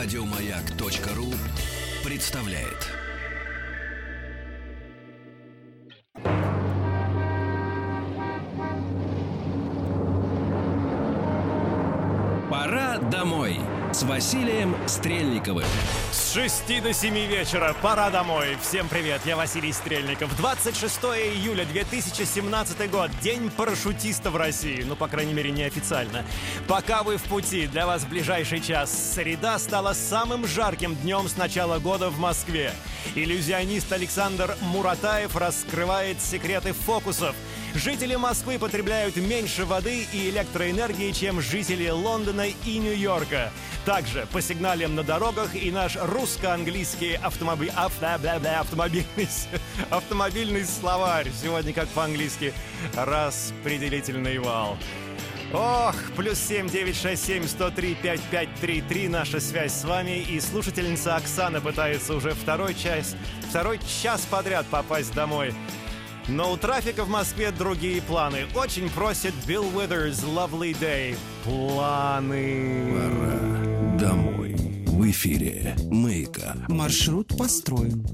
Радиомаяк.ру представляет. Пора домой с Василием Стрельниковым. С 6 до 7 вечера. Пора домой. Всем привет, я Василий Стрельников. 26 июля 2017 год. День парашютиста в России. Ну, по крайней мере, неофициально. Пока вы в пути, для вас в ближайший час. Среда стала самым жарким днем с начала года в Москве. Иллюзионист Александр Муратаев раскрывает секреты фокусов. Жители Москвы потребляют меньше воды и электроэнергии, чем жители Лондона и Нью-Йорка. Также по сигналам на дорогах и наш русско-английский автомобиль... автомобильный... автомобильный словарь. Сегодня как по-английски распределительный вал. Ох, плюс семь девять шесть семь сто три пять пять три три наша связь с вами и слушательница Оксана пытается уже второй час, второй час подряд попасть домой. Но у трафика в Москве другие планы. Очень просит Билл Withers Lovely Day. Планы. Пора домой. В эфире Маяка. Маршрут построен.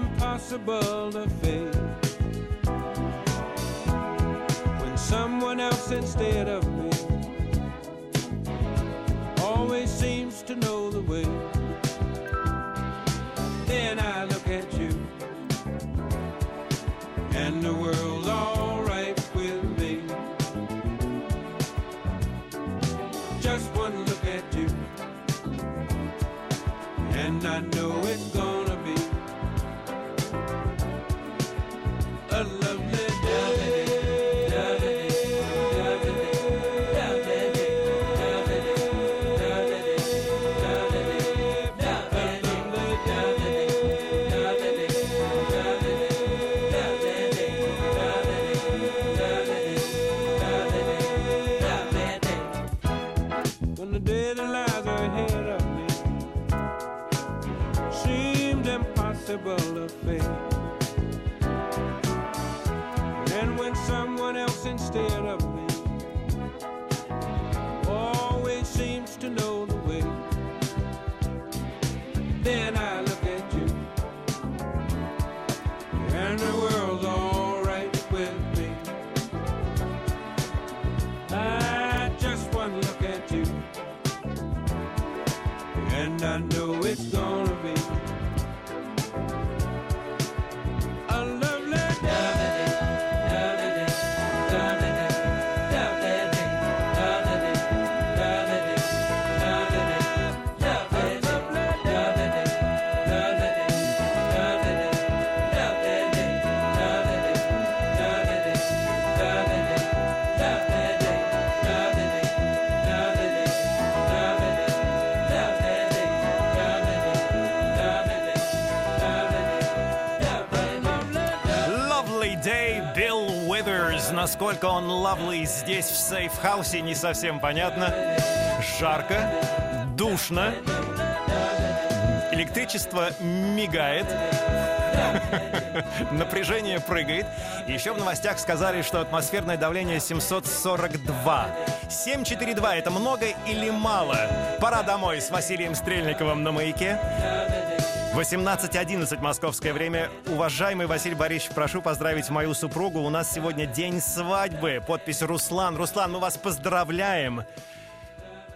Impossible to face. When someone else instead of me always seems to know the way. Then I look at you, and the world's Насколько он lovely здесь, в сейф-хаусе, не совсем понятно. Жарко, душно. Электричество мигает. Напряжение прыгает. Еще в новостях сказали, что атмосферное давление 742. 742 это много или мало? Пора домой с Василием Стрельниковым на маяке. 18.11 московское время. Уважаемый Василий Борисович, прошу поздравить мою супругу. У нас сегодня день свадьбы. Подпись Руслан. Руслан, мы вас поздравляем.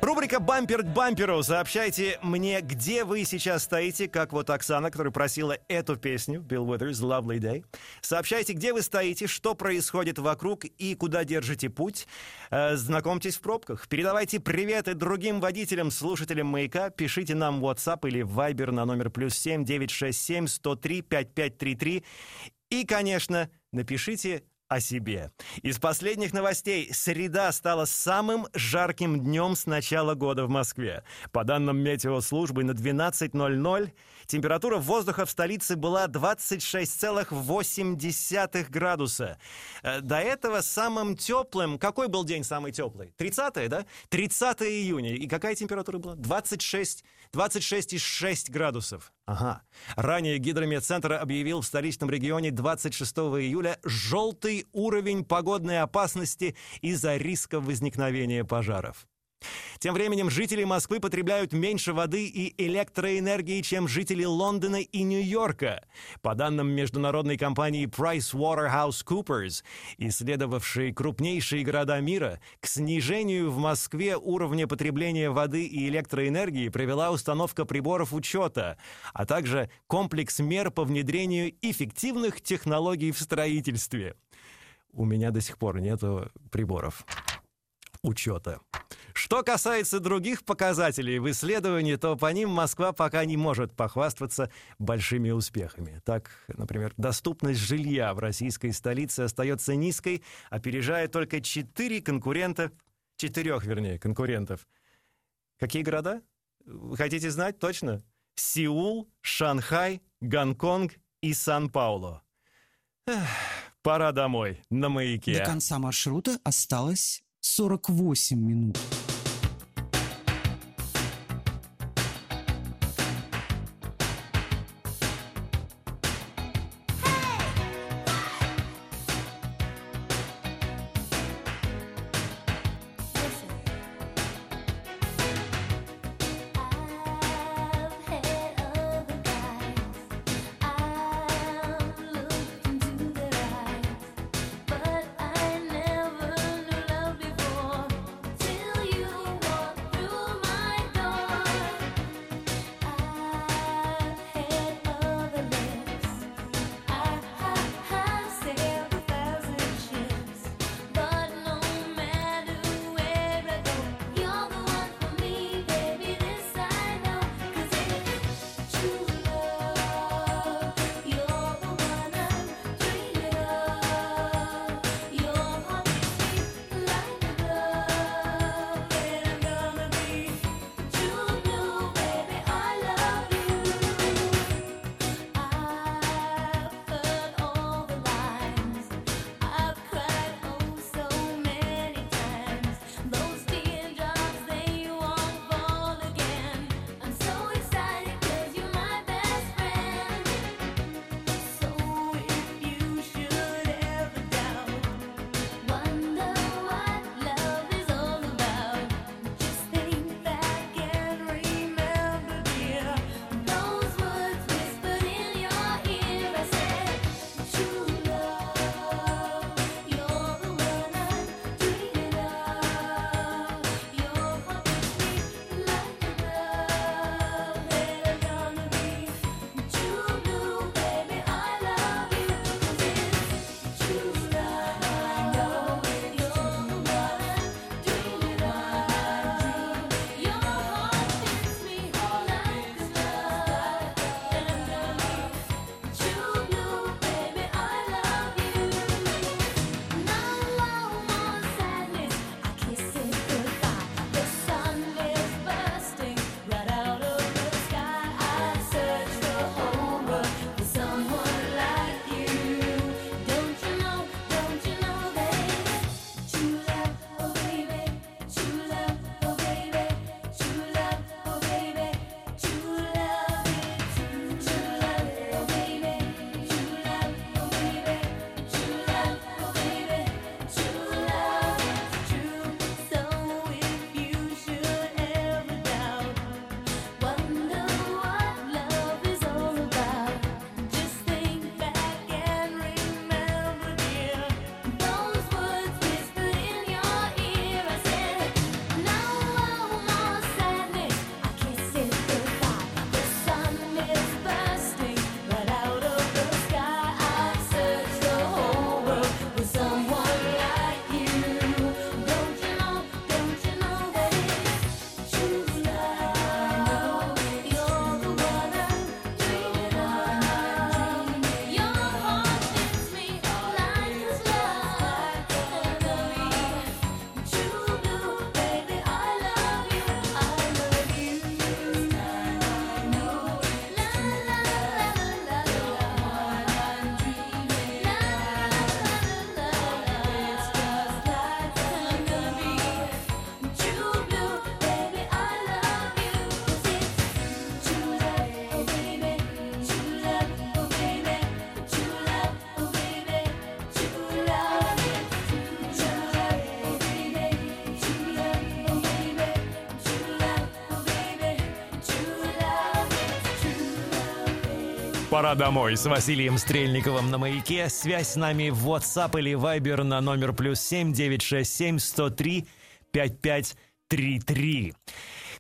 Рубрика «Бампер к бамперу». Сообщайте мне, где вы сейчас стоите, как вот Оксана, которая просила эту песню, Bill Withers, «Lovely Day». Сообщайте, где вы стоите, что происходит вокруг и куда держите путь. Э, знакомьтесь в пробках. Передавайте приветы другим водителям, слушателям «Маяка». Пишите нам WhatsApp или Viber на номер плюс 7 967 103 5533. И, конечно, напишите о себе. Из последних новостей среда стала самым жарким днем с начала года в Москве. По данным метеослужбы, на 12.00 температура воздуха в столице была 26,8 градуса. Э, до этого самым теплым... Какой был день самый теплый? 30 да? 30 июня. И какая температура была? 26, 26,6 градусов. Ага. Ранее Гидрометцентр объявил в столичном регионе 26 июля желтый уровень погодной опасности из-за риска возникновения пожаров. Тем временем жители Москвы потребляют меньше воды и электроэнергии, чем жители Лондона и Нью-Йорка. По данным международной компании PricewaterhouseCoopers, исследовавшей крупнейшие города мира, к снижению в Москве уровня потребления воды и электроэнергии привела установка приборов учета, а также комплекс мер по внедрению эффективных технологий в строительстве. У меня до сих пор нету приборов учета. Что касается других показателей в исследовании, то по ним Москва пока не может похвастаться большими успехами. Так, например, доступность жилья в российской столице остается низкой, опережая только четыре конкурента, четырех, вернее, конкурентов. Какие города? Хотите знать точно? Сеул, Шанхай, Гонконг и Сан-Пауло. Пора домой, на маяке. До конца маршрута осталось 48 минут. Пора домой с Василием Стрельниковым на маяке. Связь с нами в WhatsApp или Viber на номер плюс 7 967 103 5533.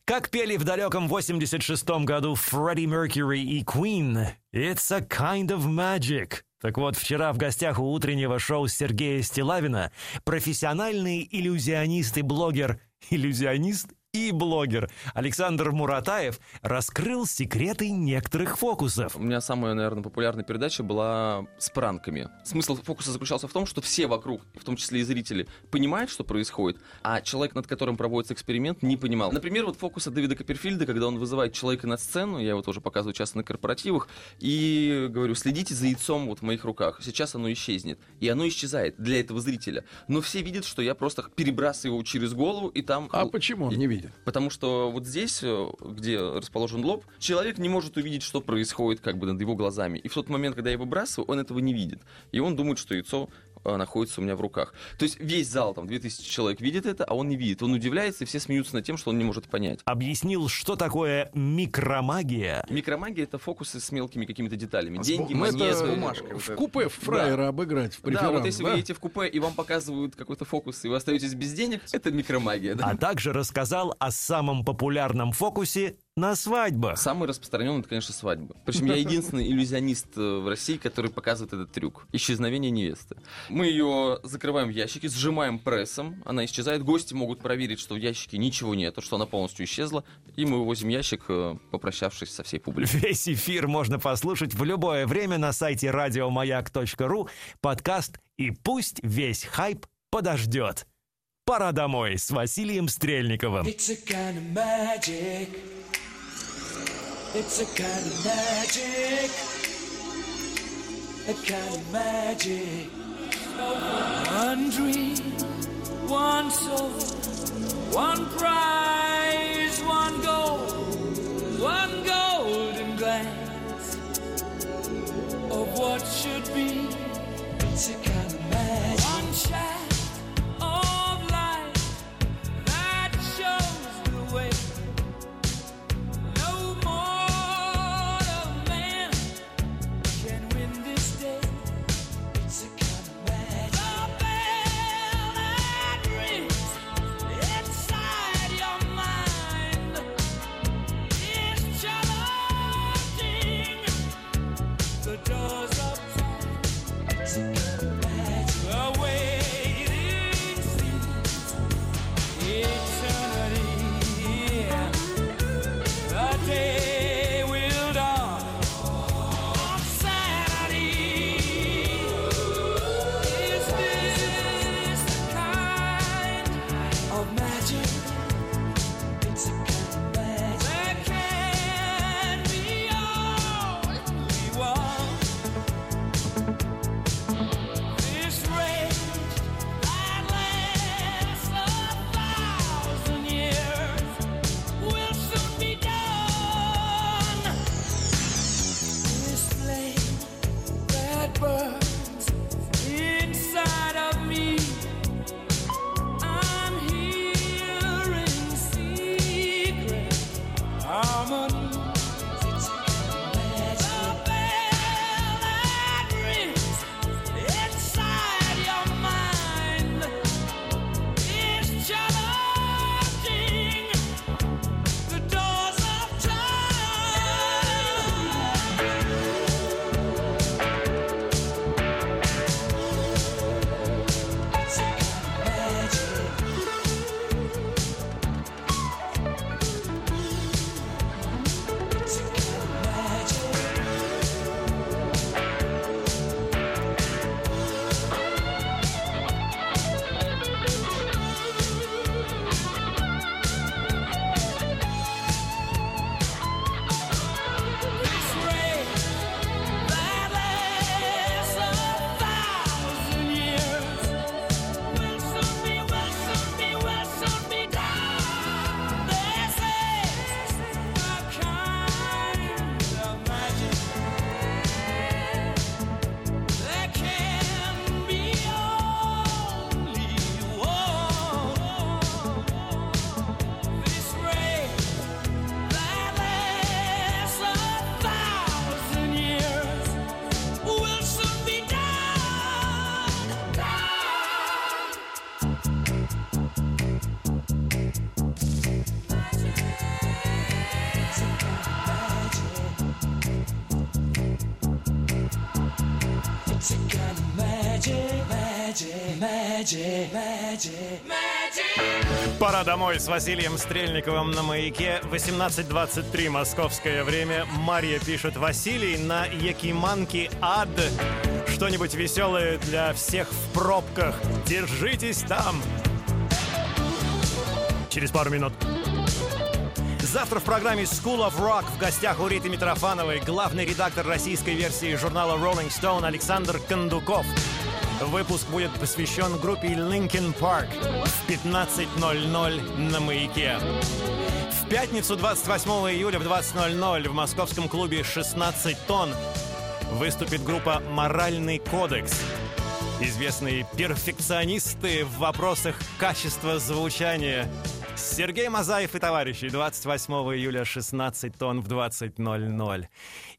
Как пели в далеком 86-м году Фредди Меркьюри и Queen, «It's a kind of magic». Так вот, вчера в гостях у утреннего шоу Сергея Стилавина профессиональный иллюзионист и блогер, иллюзионист и блогер Александр Муратаев раскрыл секреты некоторых фокусов. У меня самая, наверное, популярная передача была с пранками. Смысл фокуса заключался в том, что все вокруг, в том числе и зрители, понимают, что происходит, а человек, над которым проводится эксперимент, не понимал. Например, вот фокуса Дэвида Копперфильда, когда он вызывает человека на сцену, я его тоже показываю часто на корпоративах, и говорю, следите за яйцом вот в моих руках. Сейчас оно исчезнет. И оно исчезает для этого зрителя. Но все видят, что я просто перебрасываю его через голову, и там... А почему он не видит? Потому что вот здесь, э, где расположен лоб, человек не может увидеть, что происходит как бы над его глазами. И в тот момент, когда я выбрасываю, он этого не видит. И он думает, что яйцо находится у меня в руках. То есть весь зал, там, 2000 человек видит это, а он не видит. Он удивляется, и все смеются над тем, что он не может понять. Объяснил, что такое микромагия. Микромагия — это фокусы с мелкими какими-то деталями. Деньги, Ну, это монеты. в купе фраера обыграть в Да, преферанс, вот если вы едете в купе, и вам показывают какой-то фокус, и вы остаетесь без денег, это микромагия. Да? А также рассказал о самом популярном фокусе на свадьбах. Самый распространенный, это, конечно, свадьба. Причем я единственный иллюзионист э, в России, который показывает этот трюк. Исчезновение невесты. Мы ее закрываем в ящике, сжимаем прессом, она исчезает. Гости могут проверить, что в ящике ничего нет, что она полностью исчезла. И мы вывозим ящик, э, попрощавшись со всей публикой. Весь эфир можно послушать в любое время на сайте радиомаяк.ру, подкаст и пусть весь хайп подождет. Пора домой с Василием Стрельниковым. It's a kind of magic. It's a kind of magic. A kind of magic. One dream, one soul, one prize, one «Пора домой» с Василием Стрельниковым на «Маяке». 18.23 московское время. Мария пишет «Василий на Якиманке ад». Что-нибудь веселое для всех в пробках. Держитесь там. Через пару минут. Завтра в программе School of Rock в гостях у Риты Митрофановой главный редактор российской версии журнала Rolling Stone Александр Кондуков. Выпуск будет посвящен группе Linkin Park в 15.00 на «Маяке». В пятницу 28 июля в 20.00 в московском клубе «16 тонн» выступит группа «Моральный кодекс». Известные перфекционисты в вопросах качества звучания – Сергей Мазаев и товарищи. 28 июля 16 тонн в 20.00.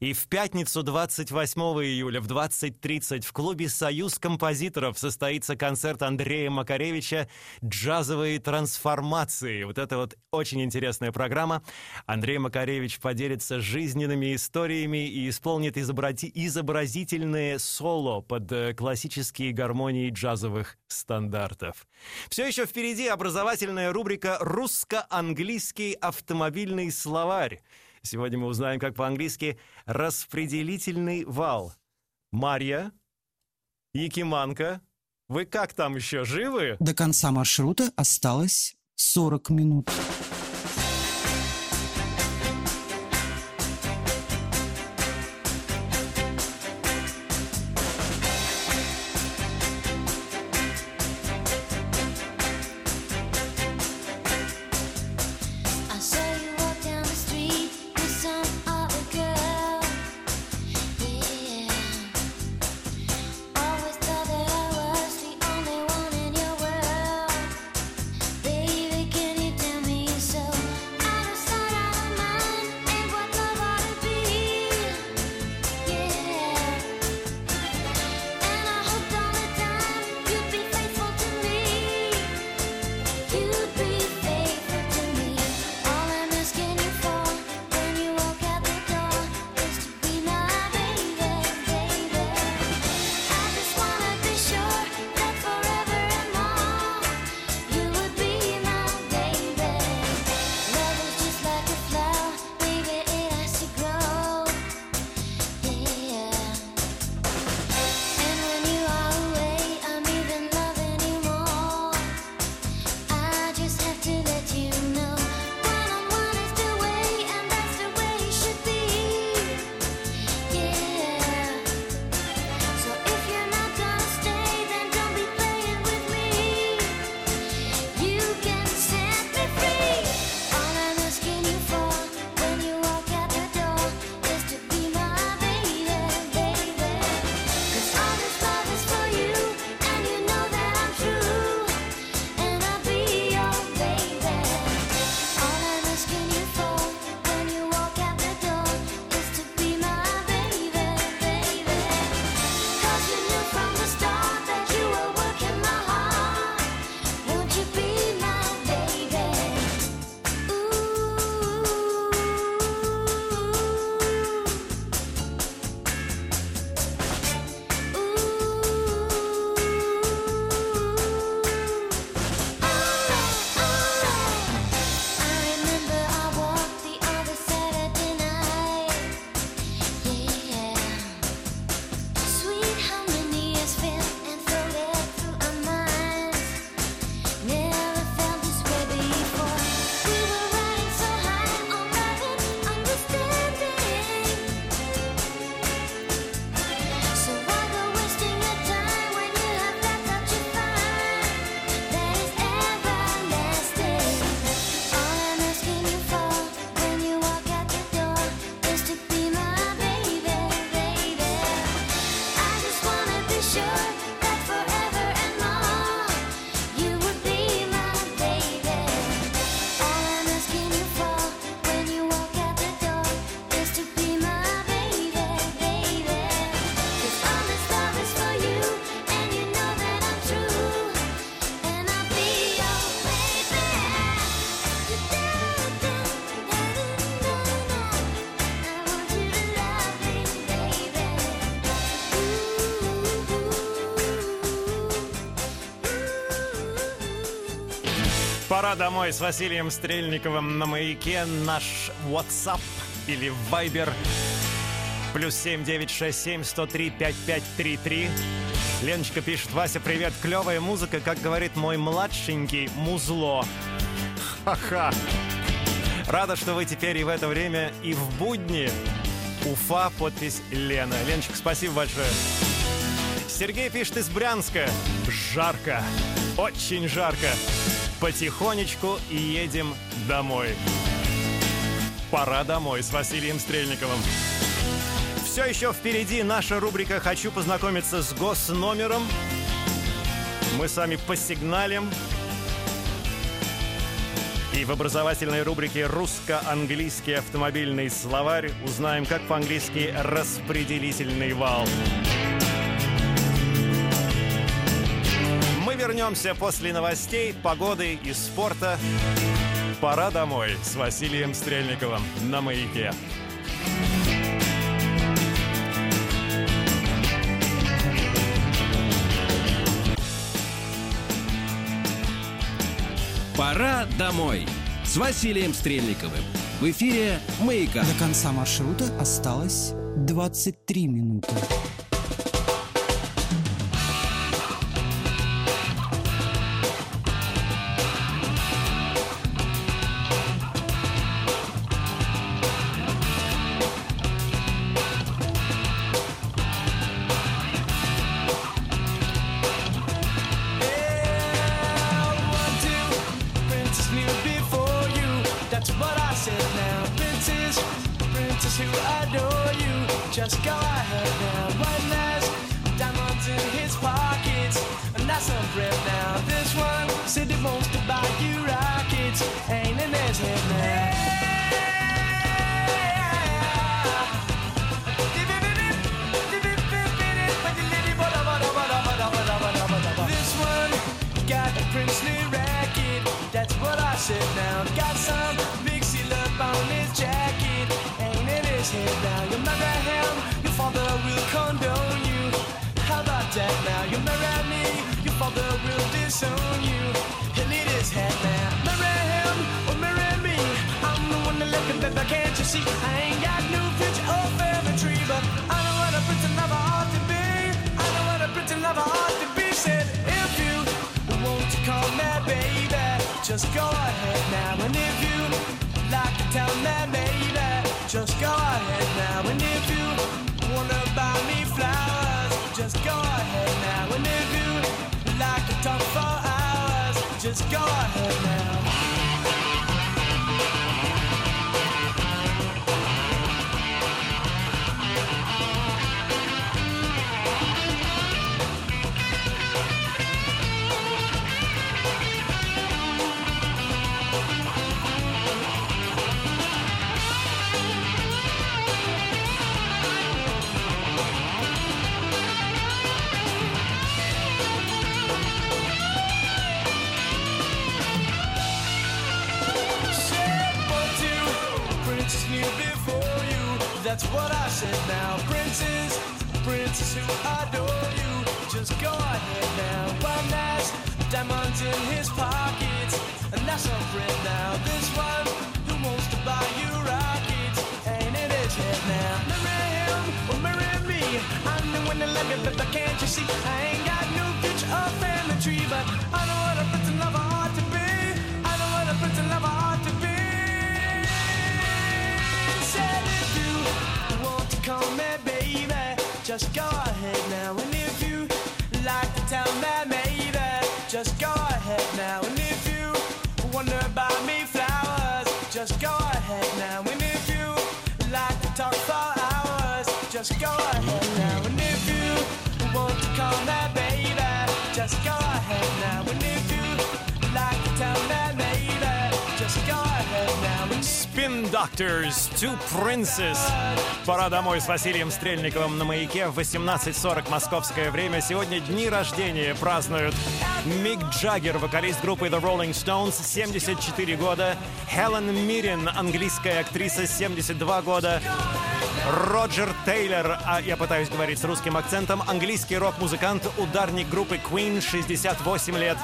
И в пятницу 28 июля в 20.30 в клубе «Союз композиторов» состоится концерт Андрея Макаревича «Джазовые трансформации». Вот это вот очень интересная программа. Андрей Макаревич поделится жизненными историями и исполнит изобрази изобразительные соло под э, классические гармонии джазовых стандартов. Все еще впереди образовательная рубрика «Русско-английский автомобильный словарь». Сегодня мы узнаем, как по-английски «распределительный вал». Марья, Якиманка, вы как там еще живы? До конца маршрута осталось 40 минут. Пора домой с Василием Стрельниковым на маяке. Наш WhatsApp или Viber плюс 7967 103 5533. Леночка пишет, Вася, привет, клевая музыка, как говорит мой младшенький, музло. Ха-ха. Рада, что вы теперь и в это время, и в будни. Уфа, подпись Лена. Леночка, спасибо большое. Сергей пишет из Брянска. Жарко. Очень жарко. Потихонечку и едем домой. Пора домой с Василием Стрельниковым. Все еще впереди наша рубрика «Хочу познакомиться с госномером». Мы с вами посигналим. И в образовательной рубрике «Русско-английский автомобильный словарь» узнаем, как по-английски «распределительный вал». Вернемся после новостей, погоды и спорта. Пора домой с Василием Стрельниковым на «Маяке». Пора домой с Василием Стрельниковым. В эфире «Маяка». До конца маршрута осталось 23 минуты. Just go ahead now. And if you like to tell me That's what I said now. Princess, princess who adore you. Just go ahead now. One last diamonds in his pockets. And that's a friend now. This one who wants to buy you rockets. Ain't in his head now. Marry him or marry me. I'm the one that love you, but can't you see? I ain't Doctors, Two Princes. Пора домой с Василием Стрельниковым на маяке в 18.40 московское время. Сегодня дни рождения празднуют Мик Джаггер, вокалист группы The Rolling Stones, 74 года. Хелен Мирин, английская актриса, 72 года. Роджер Тейлор, а я пытаюсь говорить с русским акцентом, английский рок-музыкант, ударник группы Queen, 68 лет.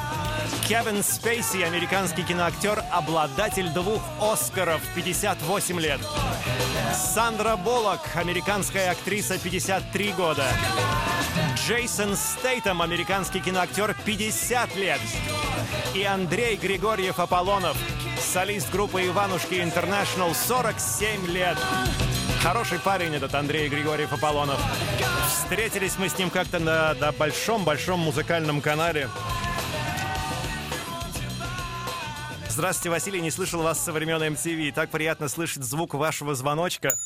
Кевин Спейси, американский киноактер, обладатель двух Оскаров, 58 лет. Сандра Буллок, американская актриса, 53 года. Джейсон Стейтем, американский киноактер, 50 лет. И Андрей Григорьев Аполлонов, солист группы Иванушки Интернешнл, 47 лет. Хороший парень этот Андрей Григорьев Аполлонов. Встретились мы с ним как-то на большом-большом музыкальном канале. Здравствуйте, Василий, не слышал вас со времен MTV. Так приятно слышать звук вашего звоночка.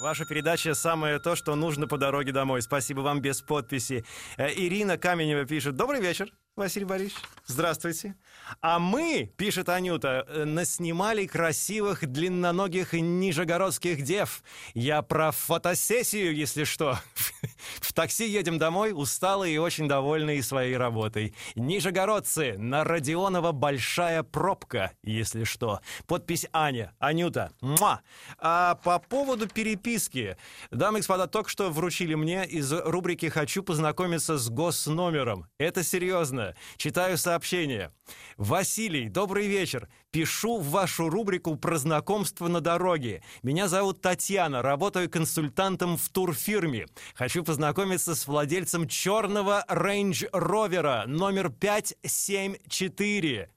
Ваша передача самое то, что нужно по дороге домой. Спасибо вам без подписи. Э, Ирина Каменева пишет. Добрый вечер, Василий Борисович. Здравствуйте. А мы, пишет Анюта, э, наснимали красивых длинноногих нижегородских дев. Я про фотосессию, если что. В такси едем домой, усталые и очень довольные своей работой. Нижегородцы, на Родионова большая пробка, если что. Подпись Аня. Анюта. Муа. А по поводу переписки. Дамы и господа, только что вручили мне из рубрики «Хочу познакомиться с госномером». Это серьезно. Читаю сообщение. Василий, добрый вечер. Пишу в вашу рубрику про знакомство на дороге. Меня зовут Татьяна, работаю консультантом в турфирме. Хочу познакомиться с владельцем черного Range Rovera номер 574.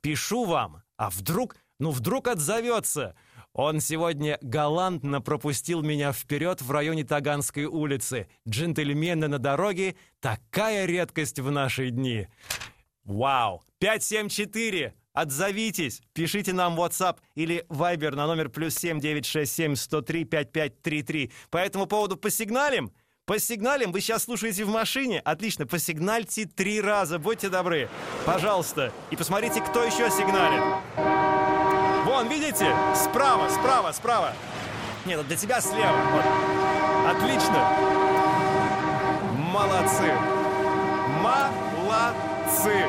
Пишу вам, а вдруг, ну вдруг отзовется. Он сегодня галантно пропустил меня вперед в районе Таганской улицы. Джентльмены на дороге — такая редкость в наши дни. Вау! 574! Отзовитесь! Пишите нам WhatsApp или Viber на номер плюс 7967 103 5533. По этому поводу посигналим? Посигналим? Вы сейчас слушаете в машине? Отлично, посигнальте три раза, будьте добры. Пожалуйста. И посмотрите, кто еще сигналит. Вон, видите? Справа, справа, справа. Нет, для тебя слева. Вот. Отлично. Молодцы. Молодцы.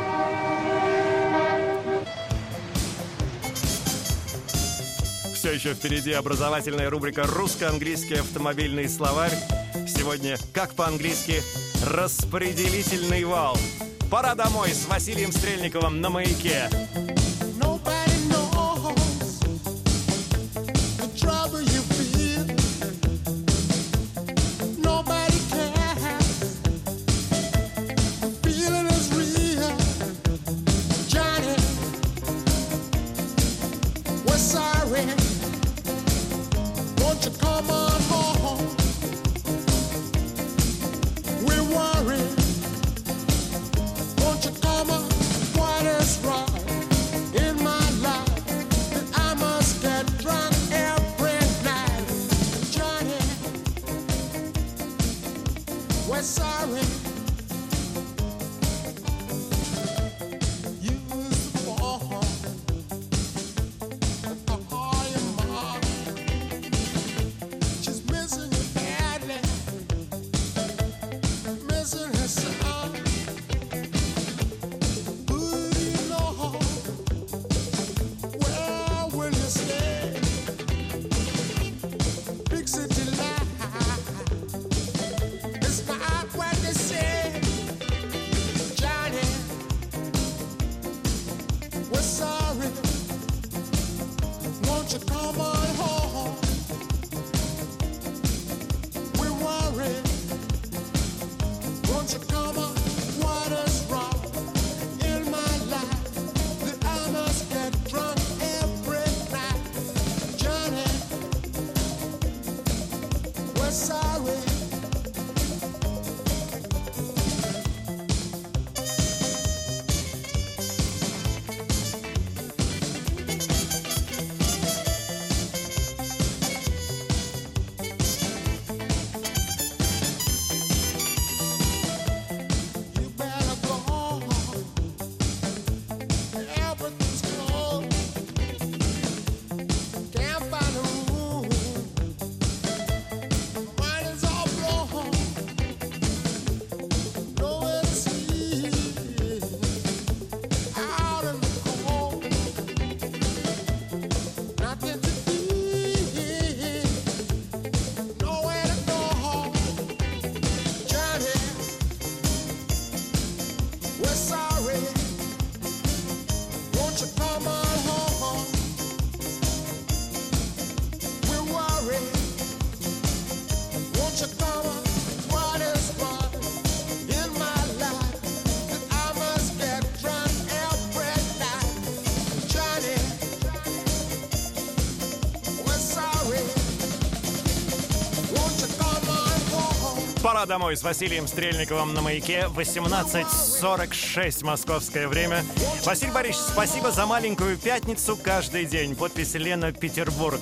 Все еще впереди образовательная рубрика «Русско-английский автомобильный словарь». Сегодня, как по-английски, распределительный вал. Пора домой с Василием Стрельниковым на маяке. Домой с Василием Стрельниковым на маяке. 18.46 московское время. Василий Борисович, спасибо за маленькую пятницу каждый день. Подпись Лена Петербург.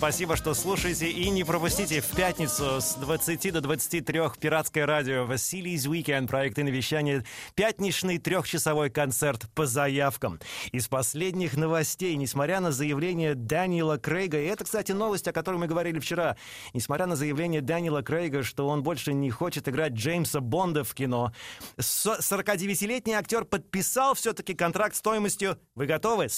Спасибо, что слушаете. И не пропустите в пятницу с 20 до 23 пиратское радио Василий's Weekend, проект и вещания, пятничный трехчасовой концерт по заявкам. Из последних новостей, несмотря на заявление Дэниела Крейга, и это, кстати, новость, о которой мы говорили вчера, несмотря на заявление Дэниела Крейга, что он больше не хочет играть Джеймса Бонда в кино, со- 49-летний актер подписал все-таки контракт стоимостью, вы готовы,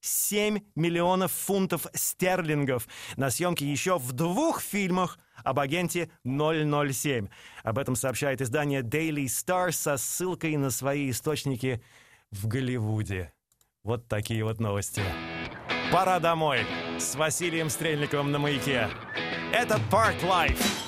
47 миллионов фунтов стерлингов на съемки еще в двух фильмах об агенте 007. Об этом сообщает издание Daily Star со ссылкой на свои источники в Голливуде. Вот такие вот новости. Пора домой с Василием Стрельниковым на маяке. Это Park Life.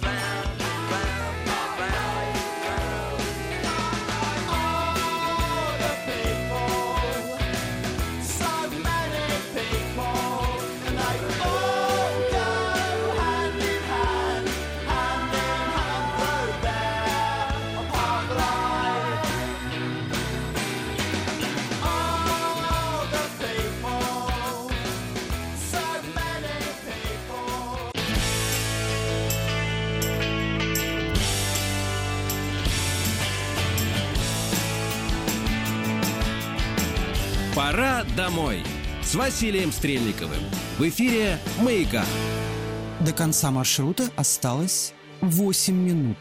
домой с Василием Стрельниковым. В эфире «Маяка». До конца маршрута осталось 8 минут.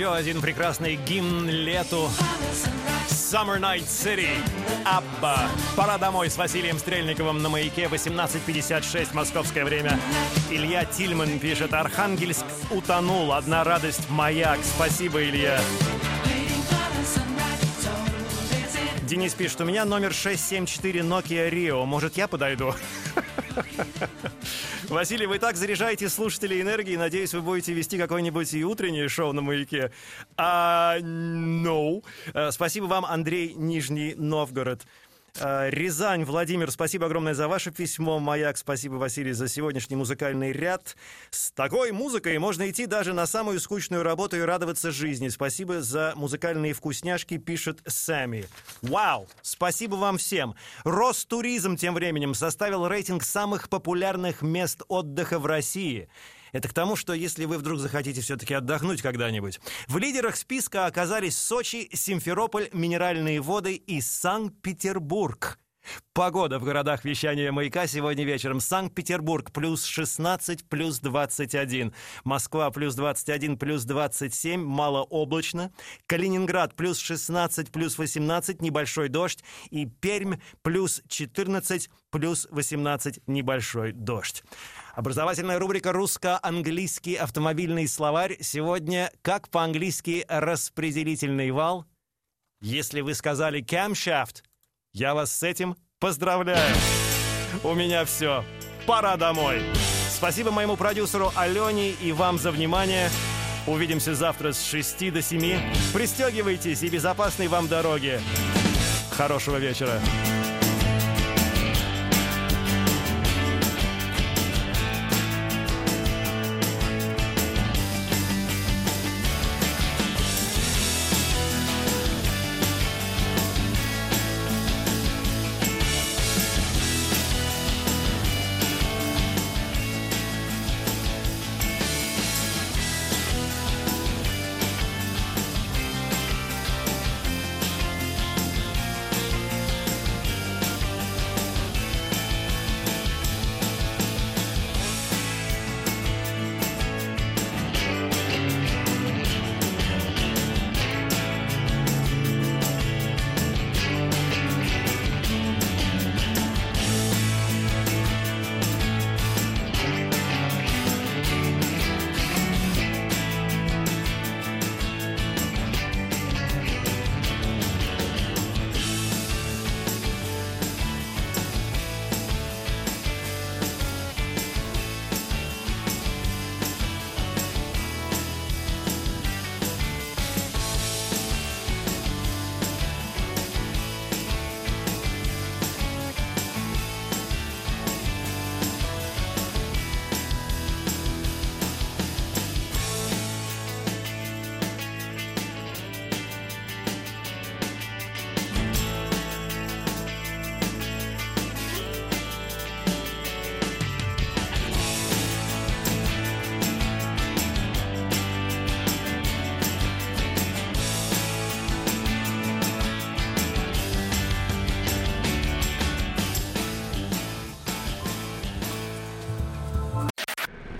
Еще один прекрасный гимн лету. Summer Night City. Абба. Пора домой с Василием Стрельниковым на маяке 18.56 московское время. Илья Тильман пишет, Архангельск утонул, одна радость маяк. Спасибо, Илья. Денис пишет, у меня номер 674 Nokia Rio. Может, я подойду? Василий, вы так заряжаете слушателей энергией. Надеюсь, вы будете вести какое-нибудь и утреннее шоу на маяке. А, no. Э, Спасибо вам, Андрей Нижний Новгород. Э, Рязань, Владимир, спасибо огромное за ваше письмо. Маяк, спасибо, Василий, за сегодняшний музыкальный ряд. С такой музыкой можно идти даже на самую скучную работу и радоваться жизни. Спасибо за музыкальные вкусняшки, пишет Сами. Вау! Спасибо вам всем. Ростуризм тем временем составил рейтинг самых популярных мест отдыха в России. Это к тому, что если вы вдруг захотите все-таки отдохнуть когда-нибудь. В лидерах списка оказались Сочи, Симферополь, Минеральные воды и Санкт-Петербург. Погода в городах вещания маяка сегодня вечером. Санкт-Петербург плюс 16, плюс 21. Москва плюс 21, плюс 27, малооблачно. Калининград плюс 16, плюс 18, небольшой дождь. И Пермь плюс 14, плюс 18, небольшой дождь. Образовательная рубрика «Русско-английский автомобильный словарь». Сегодня как по-английски распределительный вал. Если вы сказали «camshaft», я вас с этим поздравляю. У меня все. Пора домой. Спасибо моему продюсеру Алене и вам за внимание. Увидимся завтра с 6 до 7. Пристегивайтесь и безопасной вам дороги. Хорошего вечера.